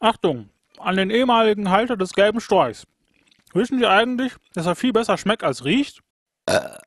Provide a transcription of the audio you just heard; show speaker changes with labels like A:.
A: Achtung, an den ehemaligen Halter des gelben Storchs. Wissen Sie eigentlich, dass er viel besser schmeckt als riecht? Äh,